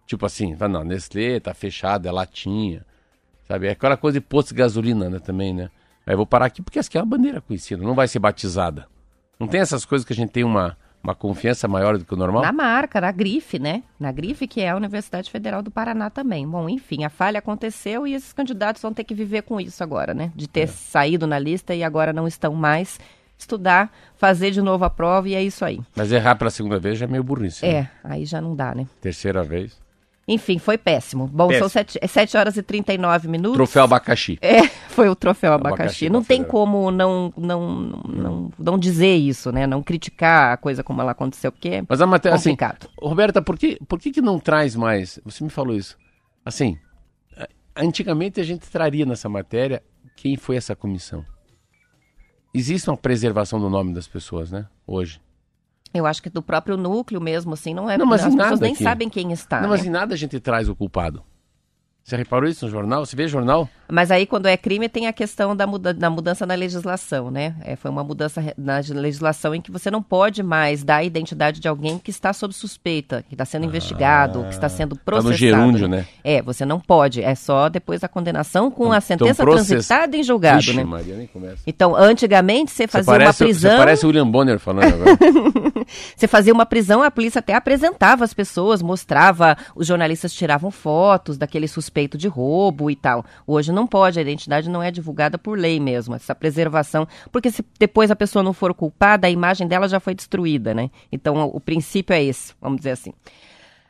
Tipo assim, tá, não, Nestlé tá fechado, é latinha. Sabe? É aquela coisa de posto de gasolina, né, também, né? Aí eu vou parar aqui porque essa aqui é uma bandeira conhecida, não vai ser batizada. Não tem essas coisas que a gente tem uma, uma confiança maior do que o normal? Na marca, na grife, né? Na grife, que é a Universidade Federal do Paraná também. Bom, enfim, a falha aconteceu e esses candidatos vão ter que viver com isso agora, né? De ter É. saído na lista e agora não estão mais. estudar, fazer de novo a prova e é isso aí. Mas errar pela segunda vez já é meio burrice. né? É, aí já não dá, né? Terceira vez. Enfim, foi péssimo. Bom, Péssimo. são 7, é 7 horas e 39 minutos. Troféu abacaxi. É, foi o troféu abacaxi. Abacaxi Não tem como não, não, não, não dizer isso, né? Não criticar a coisa como ela aconteceu, porque é Mas a matéria, assim. Roberta, por que, por que que não traz mais? Você me falou isso. Assim, antigamente a gente traria nessa matéria quem foi essa comissão. Existe uma preservação do nome das pessoas, né? Hoje. Eu acho que do próprio núcleo mesmo, assim, não é. Não, mas as pessoas nada nem aqui. sabem quem está. não, mas né? em nada a gente traz o culpado. Você reparou isso no jornal? Você vê jornal? Mas aí, quando é crime, tem a questão da, muda da mudança na legislação, né? É, foi uma mudança na legislação em que você não pode mais dar a identidade de alguém que está sob suspeita, que está sendo investigado, que está sendo Tá processado. no gerúndio, né? É, você não pode. É só depois da condenação com a Então, sentença process- transitada em julgado, Vixe, né? Maria, nem começa. Então, antigamente, você Você fazia uma parece, prisão. você parece o William Bonner falando agora. Você fazia uma prisão, a polícia até apresentava as pessoas, mostrava, os jornalistas tiravam fotos daquele suspeito de roubo e tal. Hoje não pode, a identidade não é divulgada por lei mesmo, essa preservação, porque se depois a pessoa não for culpada, a imagem dela já foi destruída, né? Então o princípio é esse, vamos dizer assim.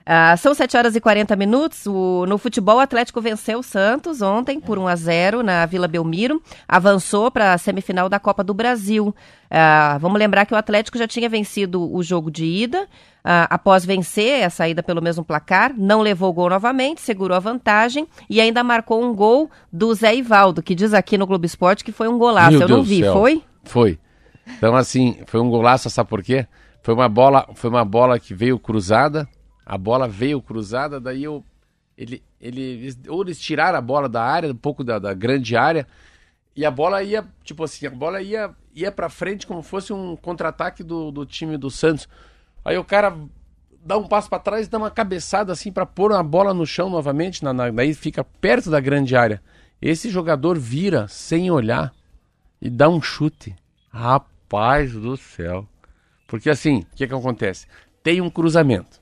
Ah, são 7 horas e 40 minutos. O- no futebol, o Atlético venceu o Santos ontem por 1 a 0 na Vila Belmiro. Avançou para a semifinal da Copa do Brasil. Ah, vamos lembrar que o Atlético já tinha vencido o jogo de ida. ah, após vencer a saída pelo mesmo placar, não levou o gol novamente, segurou a vantagem e ainda marcou um gol do Zé Ivaldo, que diz aqui no Globo Esporte que foi um golaço. Meu Eu não Deus do vi, céu. foi? Foi. Então, assim, foi um golaço, sabe por quê? Foi uma bola, foi uma bola que veio cruzada, a bola veio cruzada, daí eu, ele, ele, ou eles tiraram a bola da área, um pouco da, da grande área, e a bola ia, tipo assim, a bola ia, ia pra frente como fosse um contra-ataque do, do time do Santos. Aí o cara dá um passo pra trás, dá uma cabeçada assim pra pôr a bola no chão novamente, na, na- daí fica perto da grande área. Esse jogador vira sem olhar e dá um chute. Rapaz do céu. Porque assim, o que que acontece? Tem um cruzamento.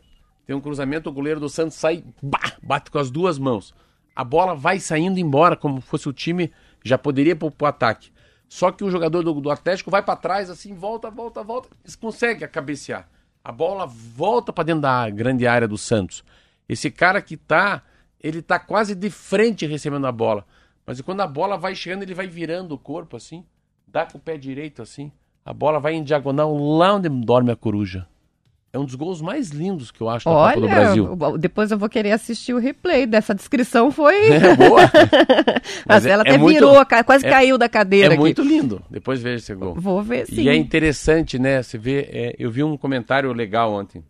Tem um cruzamento, o goleiro do Santos sai, bah, bate com as duas mãos. A bola vai saindo embora, como fosse o time já poderia pro, pro ataque. Só que o jogador do, do Atlético vai pra trás, assim, volta, volta, volta. Eles conseguem cabecear. A bola volta pra dentro da grande área do Santos. Esse cara que tá, ele tá quase de frente recebendo a bola. Mas quando a bola vai chegando, ele vai virando o corpo assim, dá com o pé direito assim. A bola vai em diagonal lá onde dorme a coruja. É um dos gols mais lindos que eu acho da Copa do Brasil. Olha, depois eu vou querer assistir o replay dessa descrição, foi... É boa. Mas, é- ela é até muito- virou, ca- quase é- caiu da cadeira É aqui. muito lindo. Depois veja esse gol. Vou ver sim. E é interessante, né? Você vê, é, eu vi um comentário legal ontem.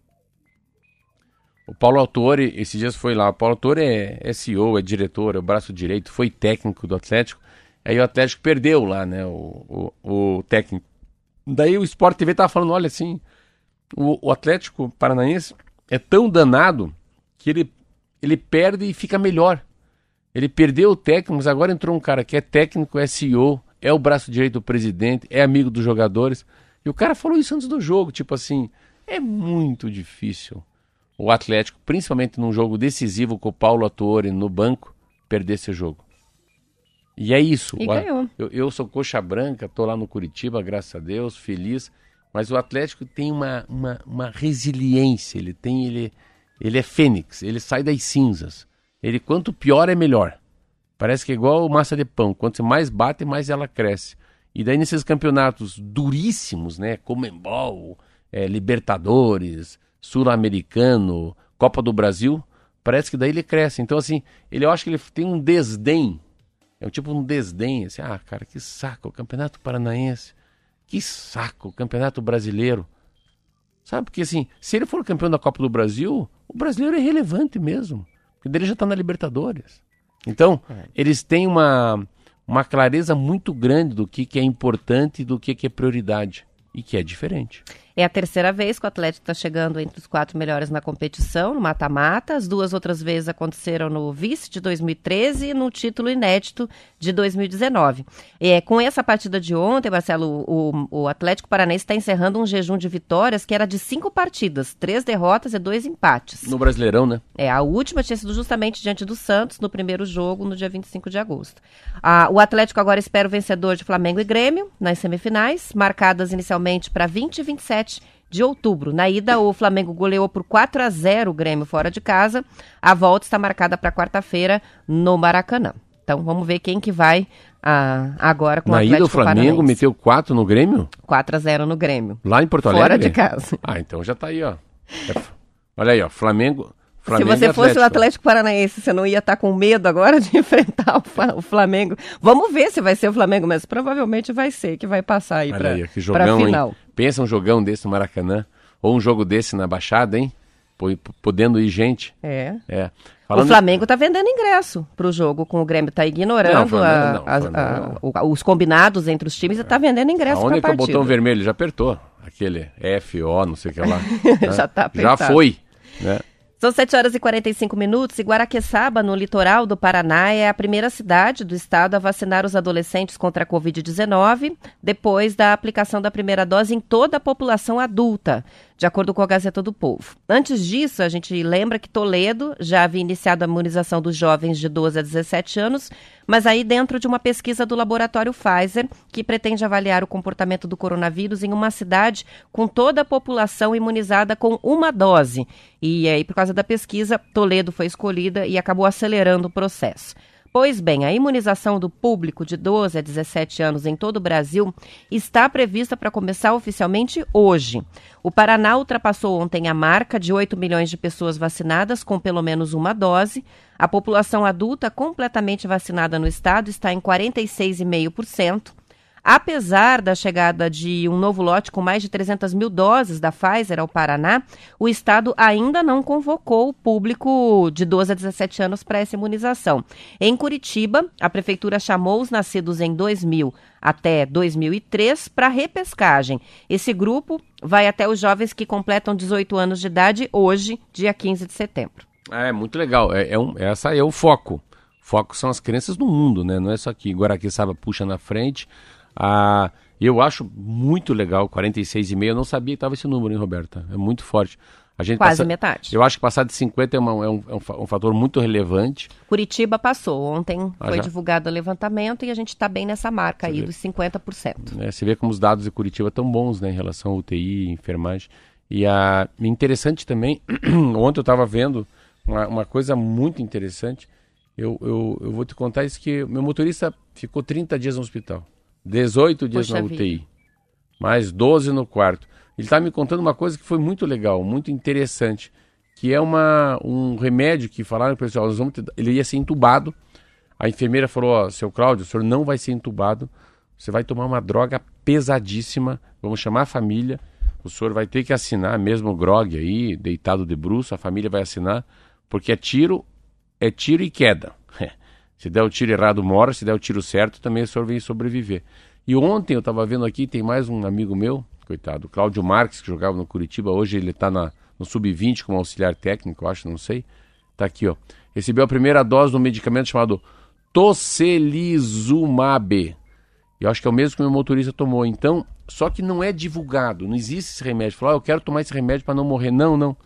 O Paulo Autori, esses dias foi lá. O Paulo Autori é, é CEO, é diretor, é o braço direito, foi técnico do Atlético. Aí o Atlético perdeu lá, né? O, o, o técnico. Daí o Sport TV tava falando: olha assim, o, o Atlético Paranaense é tão danado que ele, ele perde e fica melhor. Ele perdeu o técnico, mas agora entrou um cara que é técnico, é CEO, é o braço direito do presidente, é amigo dos jogadores. E o cara falou isso antes do jogo, tipo assim, é muito difícil o Atlético, principalmente num jogo decisivo com o Paulo Attore no banco, perder esse jogo. E é isso. E ganhou. Eu, eu sou coxa branca, tô lá no Curitiba, graças a Deus, feliz. Mas o Atlético tem uma, uma, uma resiliência, ele tem, ele, ele é fênix, ele sai das cinzas. Ele quanto pior é melhor. Parece que é igual massa de pão, quanto você mais bate, mais ela cresce. E daí nesses campeonatos duríssimos, né, Comembol, é, Libertadores, Sul-Americano, Copa do Brasil, parece que daí ele cresce. Então assim, ele eu acho que ele tem um desdém é um tipo um desdém, assim, ah, cara, que saco, o Campeonato Paranaense, que saco, o Campeonato Brasileiro. Sabe, porque assim, se ele for campeão da Copa do Brasil, o brasileiro é relevante mesmo, porque dele já tá na Libertadores. Então, eles têm uma, uma clareza muito grande do que, que é importante e do que, que é prioridade, e que é diferente. É a terceira vez que o Atlético está chegando entre os quatro melhores na competição, no mata-mata. As duas outras vezes aconteceram no vice de 2013 e no título inédito de 2019. É, com essa partida de ontem, Marcelo, o, o Atlético Paranaense está encerrando um jejum de vitórias que era de cinco partidas, três derrotas e dois empates. No Brasileirão, né? É, a última tinha sido justamente diante do Santos, no primeiro jogo, no dia 25 de agosto. Ah, o Atlético agora espera o vencedor de Flamengo e Grêmio nas semifinais, marcadas inicialmente para 20 e 27 de outubro. Na ida, o Flamengo goleou por 4 a 0 o Grêmio fora de casa. A volta está marcada para quarta-feira no Maracanã. Então vamos ver quem que vai ah, agora com o Na Atlético ida o Flamengo Paranaense. meteu 4 no Grêmio? 4 a 0 no Grêmio. Lá em Porto Alegre? Fora de casa. Ah, então já tá aí, ó. É Olha aí, ó. Flamengo. Flamengo Se você fosse o Atlético Paranaense, você não ia estar com medo agora de enfrentar o, o Flamengo. Vamos ver se vai ser o Flamengo, mas provavelmente vai ser que vai passar aí para a final. hein? Pensa um jogão desse no Maracanã. Ou um jogo desse na Baixada, hein? Po- Podendo ir gente. É. É. O Flamengo tá vendendo ingresso pro jogo, com o Grêmio tá ignorando Não, o a- não, o a- o- os combinados entre os times e tá vendendo ingresso pra é que o partida. botão vermelho já apertou? Aquele F, O, não sei o que lá. Já tá Já apertado. foi. Né? São 7 horas e 45 minutos e Guaraqueçaba, no litoral do Paraná, é a primeira cidade do estado a vacinar os adolescentes contra a Covid-19 depois da aplicação da primeira dose em toda a população adulta, de acordo com a Gazeta do Povo. Antes disso, a gente lembra que Toledo já havia iniciado a imunização dos jovens de 12 a 17 anos, mas aí dentro de uma pesquisa do laboratório Pfizer, que pretende avaliar o comportamento do coronavírus em uma cidade com toda a população imunizada com uma dose. E aí, por causa da pesquisa, Toledo foi escolhida e acabou acelerando o processo. Pois bem, a imunização do público de 12 a 17 anos em todo o Brasil está prevista para começar oficialmente hoje. O Paraná ultrapassou ontem a marca de 8 milhões de pessoas vacinadas com pelo menos uma dose. A população adulta completamente vacinada no estado está em 46,5%. Apesar da chegada de um novo lote com mais de 300 mil doses da Pfizer ao Paraná, o Estado ainda não convocou o público de 12 a 17 anos para essa imunização. Em Curitiba, a Prefeitura chamou os nascidos em 2000 até 2003 para repescagem. Esse grupo vai até os jovens que completam 18 anos de idade hoje, dia 15 de setembro. É muito legal. É, é um, essa é o foco. Foco são as crianças do mundo, né? Não é só que Guaraqueçaba puxa na frente. Ah, eu acho muito legal, 46,5. Eu não sabia que estava esse número, hein, Roberta? É muito forte. A gente Quase passa- metade. Eu acho que passar de 50 é, uma- é um, é um fa- fator muito relevante. Curitiba passou. Ontem Ah, foi já? divulgado o levantamento e a gente está bem nessa marca Você aí vê. dos 50%. né? Você vê como os dados de Curitiba estão bons né, em relação ao UTI, enfermagem. E a interessante também, ontem eu estava vendo uma, uma coisa muito interessante. Eu, eu, eu vou te contar isso que meu motorista ficou 30 dias no hospital, 18 dias Poxa na vida. UTI, mais 12 no quarto. Ele estava me contando uma coisa que foi muito legal, muito interessante, que é uma, um remédio que falaram para pessoal, nós vamos te ele ia ser entubado. A enfermeira falou, ó, seu Cláudio, o senhor não vai ser entubado, você vai tomar uma droga pesadíssima, vamos chamar a família, o senhor vai ter que assinar, mesmo o grog aí, deitado de bruço, a família vai assinar, porque é tiro, é tiro e queda. se der o tiro errado, morre, se der o tiro certo, também o senhor vem sobreviver. E ontem eu estava vendo aqui, tem mais um amigo meu, coitado, Cláudio Marques, que jogava no Curitiba, hoje ele está no Sub-20 como auxiliar técnico, acho, não sei. Tá aqui, ó. Recebeu a primeira dose de um medicamento chamado Tocilizumab. Eu acho que é o mesmo que o meu motorista tomou. Então, só que não é divulgado, não existe esse remédio. Falar, ah, eu quero tomar esse remédio para não morrer. Não, não.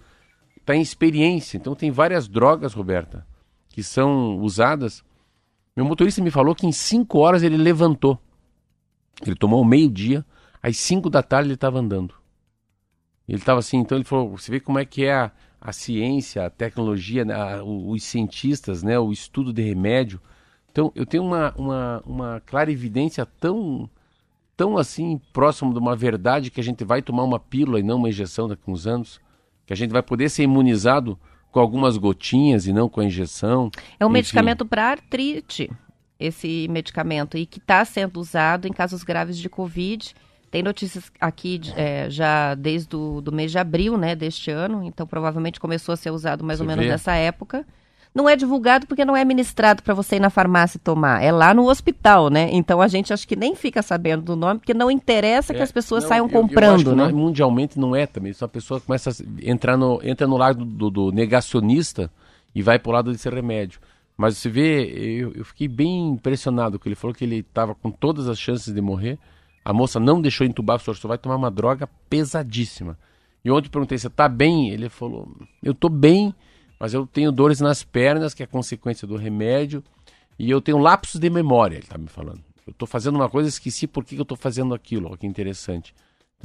Está em experiência. Então, tem várias drogas, Roberta, que são usadas. Meu motorista me falou que em 5 horas ele levantou. Ele tomou meio-dia, às 5 da tarde ele estava andando. Ele estava assim, então ele falou, você vê como é que é a, a ciência, a tecnologia, né, a- os cientistas, né, o estudo de remédio. Então, eu tenho uma, uma, uma clara evidência tão, tão assim, próximo de uma verdade que a gente vai tomar uma pílula e não uma injeção daqui a uns anos, que a gente vai poder ser imunizado com algumas gotinhas e não com a injeção. É um Enfim. medicamento para artrite, esse medicamento, e que está sendo usado em casos graves de Covid. Tem notícias aqui é, já desde o do mês de abril né, deste ano, então provavelmente começou a ser usado mais ou Você menos vê? nessa época. Não é divulgado porque não é ministrado para você ir na farmácia tomar. É lá no hospital, né? Então a gente acho que nem fica sabendo do nome, porque não interessa que É, as pessoas não, saiam eu- eu comprando, que né? não- mundialmente não é também. Só a pessoa começa a entrar no, entra no lado do, do negacionista e vai pro lado desse remédio. Mas você vê, eu, eu fiquei bem impressionado que ele falou que ele estava com todas as chances de morrer. A moça não deixou entubar, falou, só vai tomar uma droga pesadíssima. E ontem eu perguntei, você tá bem? Ele falou, eu tô bem, mas eu tenho dores nas pernas, que é consequência do remédio, e eu tenho lapsos de memória, ele tá me falando. Eu tô fazendo uma coisa, esqueci por que eu tô fazendo aquilo, olha que interessante.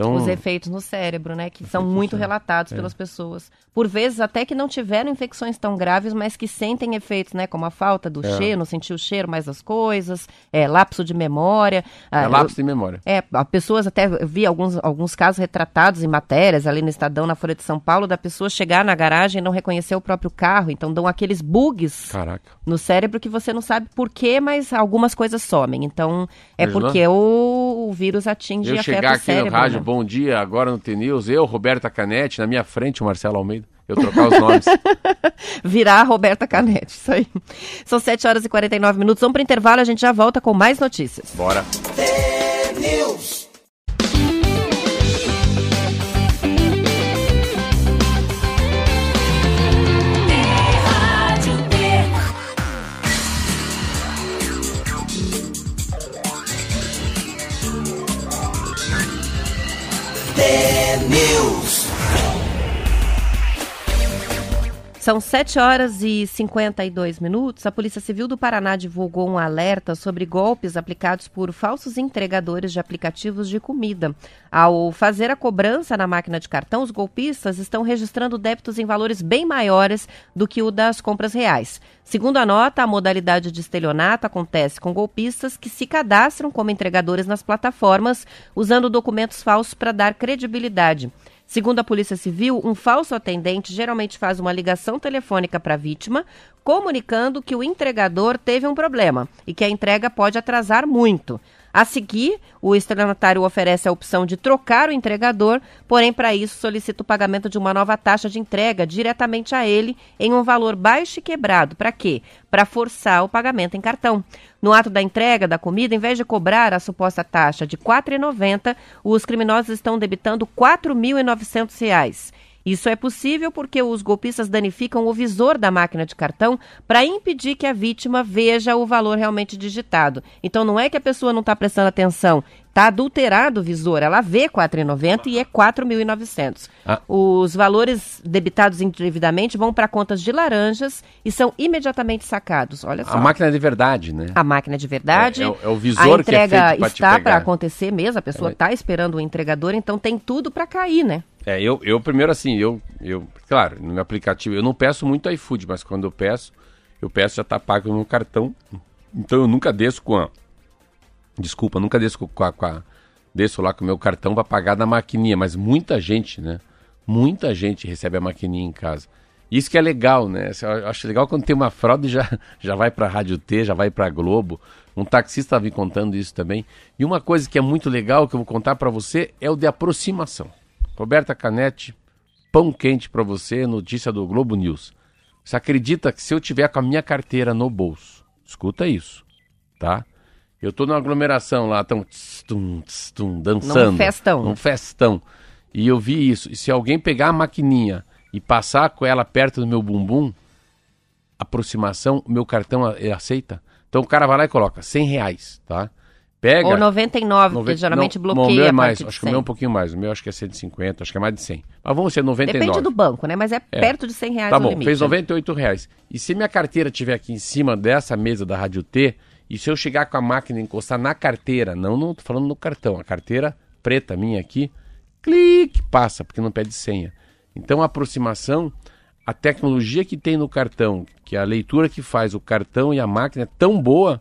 Então, Os efeitos no cérebro, né? Que são muito relatados é. pelas pessoas. Por vezes, até que não tiveram infecções tão graves, mas que sentem efeitos, né? Como a falta do É. cheiro, não sentir o cheiro mais das coisas, é, lapso de memória. é Ah, lapso de memória. É, a pessoas até vi alguns, alguns casos retratados em matérias ali no Estadão, na Folha de São Paulo, da pessoa chegar na garagem e não reconhecer o próprio carro. Então dão aqueles bugs Caraca. no cérebro que você não sabe por quê, mas algumas coisas somem. Então é Imaginou? porque o, o vírus atinge Eu e afeta chegar o aqui cérebro. no rádio, né? Bom dia, agora no T-News, eu, Roberta Canetti, na minha frente o Marcelo Almeida, eu trocar os nomes. Virar a Roberta Canete, isso aí. São 7 horas e 49 minutos. Vamos para intervalo, a gente já volta com mais notícias. Bora. News. T-News. São 7 horas e 52 minutos. A Polícia Civil do Paraná divulgou um alerta sobre golpes aplicados por falsos entregadores de aplicativos de comida. Ao fazer a cobrança na máquina de cartão, os golpistas estão registrando débitos em valores bem maiores do que o das compras reais. Segundo a nota, a modalidade de estelionato acontece com golpistas que se cadastram como entregadores nas plataformas, usando documentos falsos para dar credibilidade. Segundo a Polícia Civil, um falso atendente geralmente faz uma ligação telefônica para a vítima, comunicando que o entregador teve um problema e que a entrega pode atrasar muito. A seguir, o estelionatário oferece a opção de trocar o entregador, porém, para isso, solicita o pagamento de uma nova taxa de entrega diretamente a ele em um valor baixo e quebrado. Para quê? Para forçar o pagamento em cartão. No ato da entrega da comida, em vez de cobrar a suposta taxa de R$ 4,90, os criminosos estão debitando R$ 4.900. Isso é possível porque os golpistas danificam o visor da máquina de cartão para impedir que a vítima veja o valor realmente digitado. Então não é que a pessoa não está prestando atenção, está adulterado o visor. Ela vê R$ 4,90 e é R$ 4.900. Ah. Os valores debitados indevidamente vão para contas de laranjas e são imediatamente sacados. Olha só. A máquina é de verdade, né? A máquina de verdade. É- é o- é o visor a que é entrega feito está para acontecer mesmo, a pessoa É. está esperando o entregador, então tem tudo para cair, né? É, eu, eu primeiro assim, eu, eu, claro, no meu aplicativo, eu não peço muito iFood, mas quando eu peço, eu peço já tá pago no meu cartão. Então eu nunca desço com a. Desculpa, nunca desço com a. Com a desço lá com o meu cartão para pagar na maquininha, mas muita gente, né? Muita gente recebe a maquininha em casa. Isso que é legal, né? Eu acho legal quando tem uma fraude já, já vai para Rádio T, já vai para Globo. Um taxista estava me contando isso também. E uma coisa que é muito legal que eu vou contar para você é o de aproximação. Roberta Canete, pão quente para você, notícia do Globo News. Você acredita que se eu tiver com a minha carteira no bolso, escuta isso, tá? Eu tô numa aglomeração lá, tão tss, tum, tss, tum, dançando. Num festão. Num festão. E eu vi isso. E se alguém pegar a maquininha e passar com ela perto do meu bumbum, aproximação, meu cartão a- ele aceita. Então o cara vai lá e coloca 100 reais, tá? Pega. Ou 99, porque Noven- geralmente não, bloqueia O meu é mais, acho que o meu é 100. um pouquinho mais. O meu acho que é 150, acho que é mais de 100. Mas vamos ser 99. Depende do banco, né? Mas é, É. perto de 100 reais Tá bom, limite. fez né? 98 reais. E se minha carteira estiver aqui em cima dessa mesa da Rádio T, e se eu chegar com a máquina e encostar na carteira, não, não tô falando no cartão, a carteira preta minha aqui, clique, passa, porque não pede senha. Então a aproximação, a tecnologia que tem no cartão, que a leitura que faz o cartão e a máquina é tão boa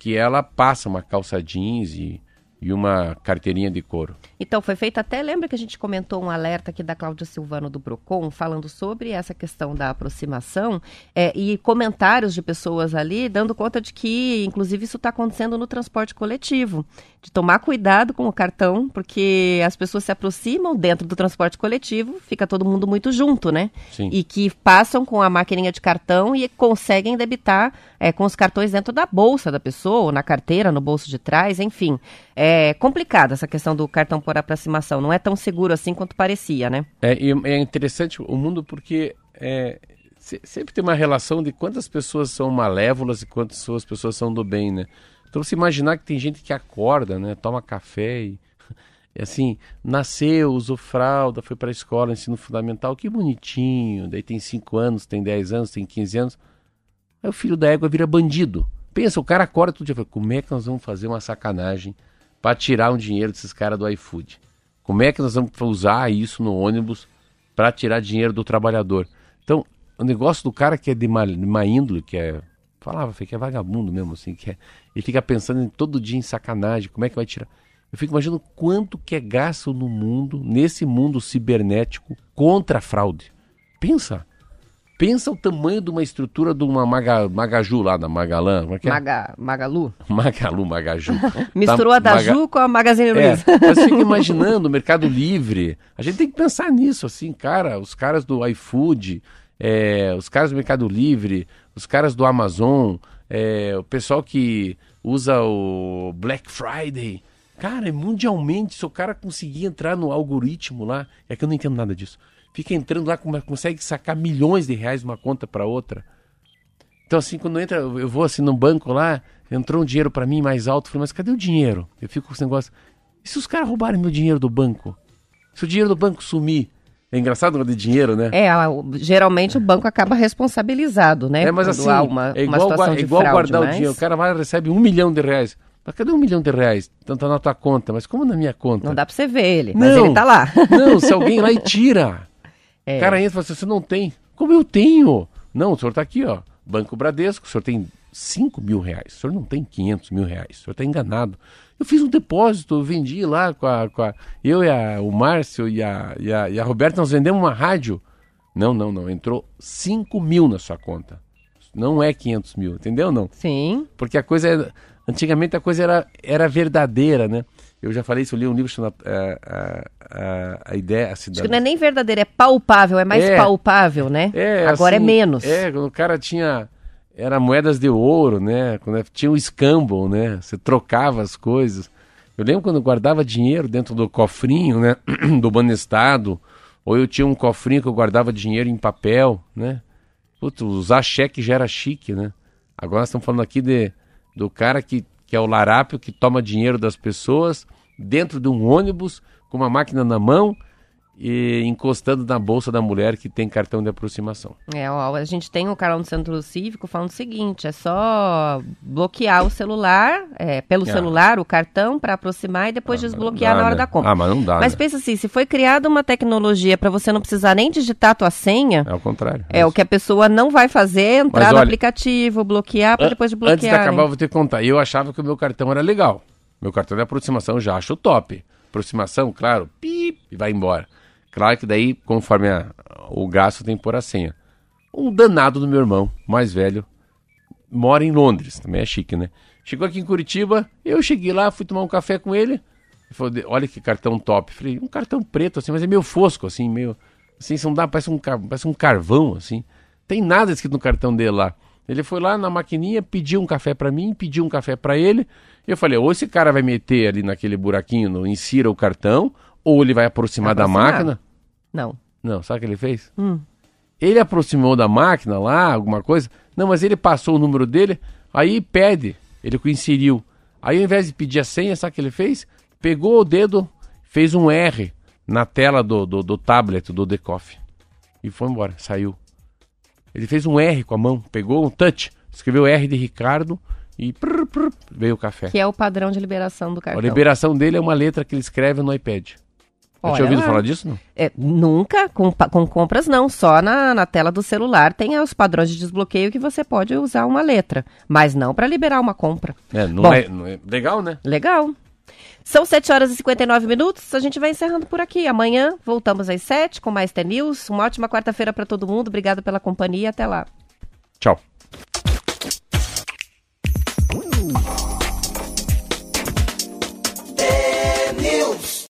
que ela passa uma calça jeans e e uma carteirinha de couro. Então, foi feito até, lembra que a gente comentou um alerta aqui da Cláudia Silvano do Procon, falando sobre essa questão da aproximação é, e comentários de pessoas ali, dando conta de que, inclusive, isso está acontecendo no transporte coletivo. De tomar cuidado com o cartão, porque as pessoas se aproximam dentro do transporte coletivo, fica todo mundo muito junto, né? Sim. E que passam com a maquininha de cartão e conseguem debitar é, com os cartões dentro da bolsa da pessoa, ou na carteira, no bolso de trás, enfim. É complicada essa questão do cartão por aproximação. Não é tão seguro assim quanto parecia, né? É, é interessante o mundo porque é, se- sempre tem uma relação de quantas pessoas são malévolas e quantas as pessoas são do bem, né? Então você imaginar que tem gente que acorda, né? Toma café e assim, nasceu, usou fralda, foi para a escola, ensino fundamental, que bonitinho. Daí tem 5 anos, tem 10 anos, tem 15 anos. Aí o filho da égua vira bandido. Pensa, o cara acorda todo dia e fala, como é que nós vamos fazer uma sacanagem para tirar um dinheiro desses caras do iFood? Como é que nós vamos usar isso no ônibus para tirar dinheiro do trabalhador? Então, o negócio do cara que é de má, de má índole, que é. Falava, que é vagabundo mesmo, assim, que é. Ele fica pensando em todo dia em sacanagem, como é que vai tirar. Eu fico imaginando quanto que é gasto no mundo, nesse mundo cibernético, contra a fraude. Pensa. Pensa o tamanho de uma estrutura de uma maga, Magaju lá da Magalã. Como é que é? Maga, Magalu? Magalu, Magaju. Misturou Tá, a da Maga- com a Magazine é, Luiza. mas fica imaginando o Mercado Livre. A gente tem que pensar nisso, assim, cara. Os caras do iFood, é, os caras do Mercado Livre, os caras do Amazon, é, o pessoal que usa o Black Friday. Cara, é mundialmente, se o cara conseguir entrar no algoritmo lá, é que eu não entendo nada disso. Fica entrando lá, consegue sacar milhões de reais de uma conta para outra. Então, assim, quando entra, eu vou assim no banco lá, entrou um dinheiro para mim mais alto, eu falei, mas cadê o dinheiro? Eu fico com esse negócio. E se os caras roubarem meu dinheiro do banco? Se o dinheiro do banco sumir? É engraçado o de dinheiro, né? É, o- geralmente o banco acaba responsabilizado, né? É, mas assim, uma, é uma igual, gua- é igual fraude, guardar o mas- dinheiro. O cara vai e recebe um milhão de reais. Mas cadê um milhão de reais? Então tá na tua conta. Mas como na minha conta? Não dá pra você ver ele, mas Não. ele tá lá. Não, se alguém lá e tira. É. O cara entra e fala assim, você não tem. Como eu tenho? Não, o senhor tá aqui, ó. Banco Bradesco, o senhor tem 5 mil reais. O senhor não tem 500 mil reais. O senhor tá enganado. Eu fiz um depósito, vendi lá com a... Com a eu e a, o Márcio e a, e, a, e a Roberta, nós vendemos uma rádio. Não, não, não. Entrou 5 mil na sua conta. Não é 500 mil, entendeu não? Sim. Porque a coisa é. Antigamente a coisa era, era verdadeira, né? Eu já falei isso, eu li um livro chamado a, a, a Ideia, a Acho Cidade. que não é nem verdadeiro, é palpável, é mais É. palpável, né? É, Agora assim, é menos. É, quando o cara tinha. Era moedas de ouro, né? Quando tinha o scamble, né? Você trocava as coisas. Eu lembro quando eu guardava dinheiro dentro do cofrinho, né? do Banestado. Ou eu tinha um cofrinho que eu guardava dinheiro em papel, né? Putz, usar cheque já era chique, né? Agora nós estamos falando aqui de, do cara que, que é o larápio que toma dinheiro das pessoas dentro de um ônibus com uma máquina na mão e encostando na bolsa da mulher que tem cartão de aproximação. É, ó, a gente tem o Carol no Centro Cívico falando o seguinte: é só bloquear o celular, é, pelo Ah. celular, o cartão, para aproximar e depois desbloquear Dá, na hora né? da compra. Ah, mas não dá, Mas né? pensa assim, se foi criada uma tecnologia para você não precisar nem digitar a tua senha, É o contrário. é o que a pessoa não vai fazer, é entrar Mas no olha, aplicativo, bloquear para depois de Antes de bloquear. acabar, eu vou ter que contar. Eu achava que o meu cartão era legal. Meu cartão de aproximação eu já acho top. Aproximação, claro, pip, e vai embora. Claro que daí, conforme a- o gasto, tem que pôr a senha. Um danado do meu irmão, mais velho, mora em Londres, também é chique, né? Chegou aqui em Curitiba, eu cheguei lá, fui tomar um café com ele. Ele falou, "De- olha que cartão top. Falei, um cartão preto, assim, mas é meio fosco, assim, meio. Assim, não dá, parece um, parece um carvão, assim. Tem nada escrito no cartão dele lá. Ele foi lá na maquininha, pediu um café pra mim, pediu um café pra ele. E eu falei, ou esse cara vai meter ali naquele buraquinho, no insira o cartão, ou ele vai aproximar da Aproximar. máquina. Não. Não, sabe o que ele fez? Hum. Ele aproximou da máquina lá, alguma coisa. Não, mas ele passou o número dele, aí pede. Ele inseriu. Aí ao invés de pedir a senha, sabe o que ele fez? Pegou o dedo, fez um R na tela do, do, do tablet, do decoff. E foi embora, saiu. Ele fez um R com a mão, pegou um touch, escreveu R de Ricardo e prr, prr, veio o café. Que é o padrão de liberação do A cartão. liberação dele é uma letra que ele escreve no iPad. Olha, tinha ouvido é falar disso, não? É, nunca, com, com compras não. Só na, na tela do celular tem os padrões de desbloqueio que você pode usar uma letra, mas não para liberar uma compra. É, não, Bom, é, não é. Legal, né? Legal. São 7 horas e 59 minutos. A gente vai encerrando por aqui. Amanhã voltamos às 7 com mais T News. Uma ótima quarta-feira para todo mundo. Obrigado pela companhia. Até lá. Tchau.